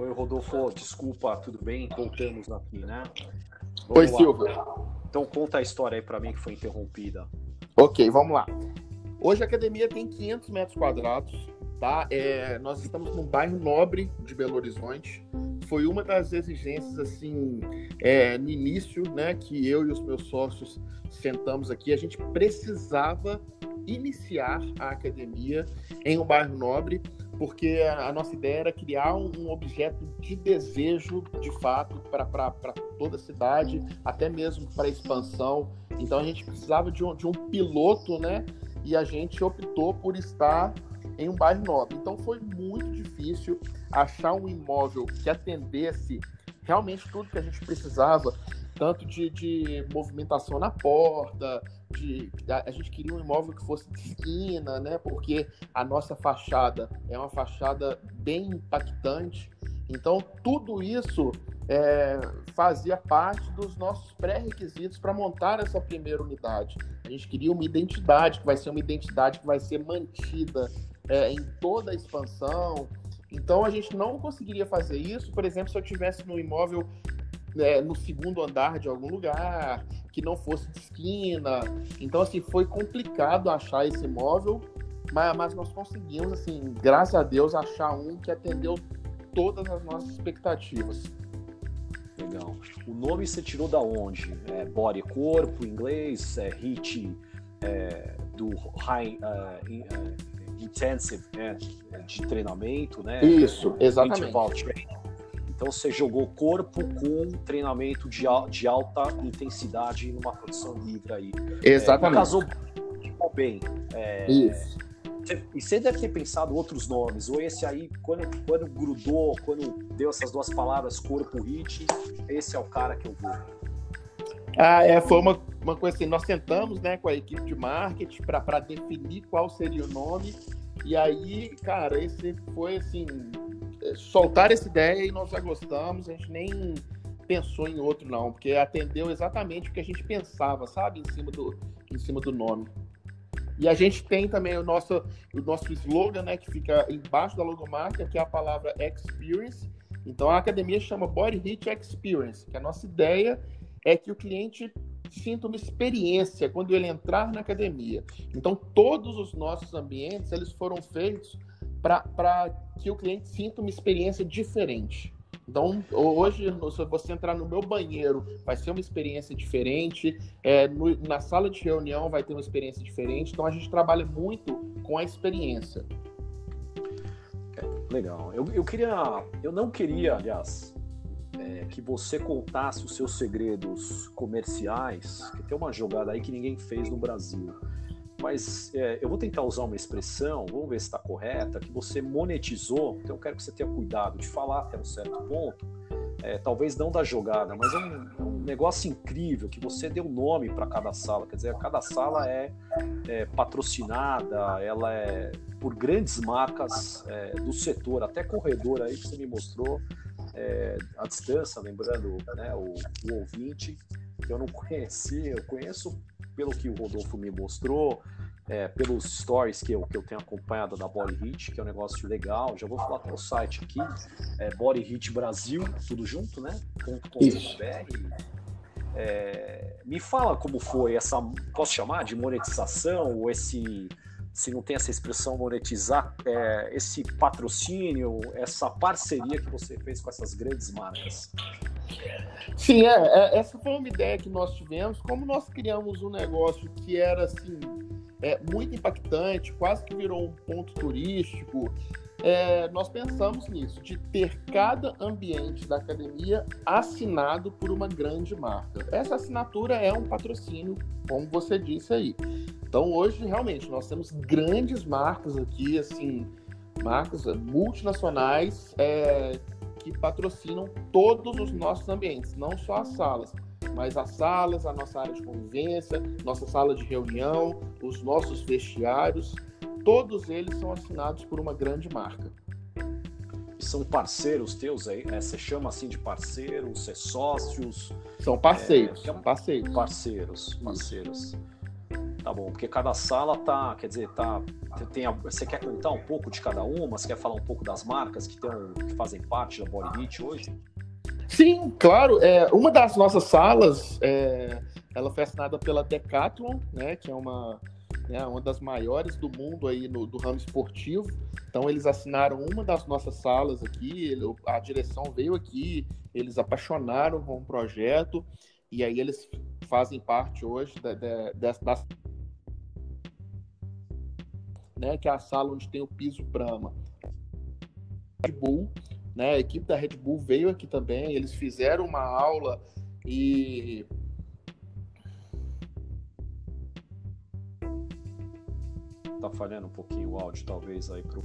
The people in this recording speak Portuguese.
Oi, Rodolfo, desculpa, tudo bem? Voltamos aqui, né? Vamos Oi, lá. Silvio. Então conta a história aí para mim que foi interrompida. Ok, vamos lá. Hoje a academia tem 500 metros quadrados, tá? É, nós estamos num bairro nobre de Belo Horizonte. Foi uma das exigências, assim, é, no início, né, que eu e os meus sócios sentamos aqui. A gente precisava iniciar a academia em um bairro nobre, porque a nossa ideia era criar um objeto de desejo, de fato, para toda a cidade, até mesmo para expansão. Então a gente precisava de um, de um piloto, né? e a gente optou por estar em um bairro nobre. Então foi muito difícil achar um imóvel que atendesse realmente tudo que a gente precisava, tanto de, de movimentação na porta, de a, a, gente queria um imóvel que fosse de esquina, né? Porque a nossa fachada é uma fachada bem impactante. Então tudo isso é, fazia parte dos nossos pré-requisitos para montar essa primeira unidade. A gente queria uma identidade, que vai ser uma identidade que vai ser mantida é, em toda a expansão. Então a gente não conseguiria fazer isso, por exemplo, se eu tivesse no imóvel é, no segundo andar de algum lugar, que não fosse de esquina. Então, assim, foi complicado achar esse imóvel, mas, mas nós conseguimos, assim, graças a Deus, achar um que atendeu todas as nossas expectativas. Legal. O nome você tirou da onde? É body, corpo, inglês, é HIT, é, do High uh, Intensive, né, de treinamento, né? Isso, exatamente. Então você jogou corpo com treinamento de, de alta intensidade numa produção livre aí. Exatamente. É, casou bem. É, Isso e você deve ter pensado outros nomes, ou esse aí, quando, quando grudou, quando deu essas duas palavras, corpo, hit, esse é o cara que eu vou. Ah, é, foi uma, uma coisa assim, nós sentamos né, com a equipe de marketing para definir qual seria o nome, e aí, cara, esse foi assim, soltar essa ideia e nós já gostamos, a gente nem pensou em outro não, porque atendeu exatamente o que a gente pensava, sabe, em cima do, em cima do nome. E a gente tem também o nosso, o nosso slogan, né, que fica embaixo da logomarca, que é a palavra experience. Então a academia chama Body Hit Experience, que a nossa ideia é que o cliente sinta uma experiência quando ele entrar na academia. Então todos os nossos ambientes eles foram feitos para que o cliente sinta uma experiência diferente. Então, hoje, se você entrar no meu banheiro, vai ser uma experiência diferente. É, no, na sala de reunião, vai ter uma experiência diferente. Então, a gente trabalha muito com a experiência. É, legal. Eu, eu queria, eu não queria, aliás, que você contasse os seus segredos comerciais, que tem uma jogada aí que ninguém fez no Brasil. Mas é, eu vou tentar usar uma expressão, vamos ver se está correta, que você monetizou, então eu quero que você tenha cuidado de falar até um certo ponto, é, talvez não da jogada, mas é um, é um, negócio incrível que você deu nome para cada sala, quer dizer, cada sala é, é patrocinada, ela é por grandes marcas é, do setor, até corredor aí que você me mostrou é, à distância, lembrando né, o, o ouvinte, que eu não conhecia, eu conheço pelo que o Rodolfo me mostrou, é, pelos stories que eu, que eu tenho acompanhado da Body Hit, que é um negócio legal. Já vou falar até o site aqui, é Body Hit Brasil, tudo junto, né? .com.br. É, me fala como foi essa, posso chamar de monetização, ou esse, se não tem essa expressão monetizar, é, esse patrocínio, essa parceria que você fez com essas grandes marcas. Sim, é, é, essa foi uma ideia que nós tivemos. Como nós criamos um negócio que era assim é, muito impactante, quase que virou um ponto turístico, é, nós pensamos nisso, de ter cada ambiente da academia assinado por uma grande marca. Essa assinatura é um patrocínio, como você disse aí. Então hoje realmente nós temos grandes marcas aqui, assim, marcas multinacionais é, que patrocinam todos os nossos ambientes, não só as salas, mas as salas, a nossa área de convivência, nossa sala de reunião, os nossos vestiários, todos eles são assinados por uma grande marca. São parceiros teus aí? É, você chama assim de parceiros, ser sócios? São parceiros, é, parceiros. Parceiros, parceiros. Tá bom, porque cada sala tá, quer dizer, tá, tem, você quer contar um pouco de cada uma? Você quer falar um pouco das marcas que, que fazem parte da Body Hit hoje? Sim, claro. É, uma das nossas salas, é, ela foi assinada pela Decathlon, né, que é uma, né, uma das maiores do mundo aí no, do ramo esportivo. Então eles assinaram uma das nossas salas aqui, a direção veio aqui, eles apaixonaram com o projeto e aí eles fazem parte hoje da, da, da, né, que é a sala onde tem o piso Brahma. Red Bull, né, a equipe da Red Bull veio aqui também, eles fizeram uma aula e tá falhando um pouquinho o áudio talvez aí pro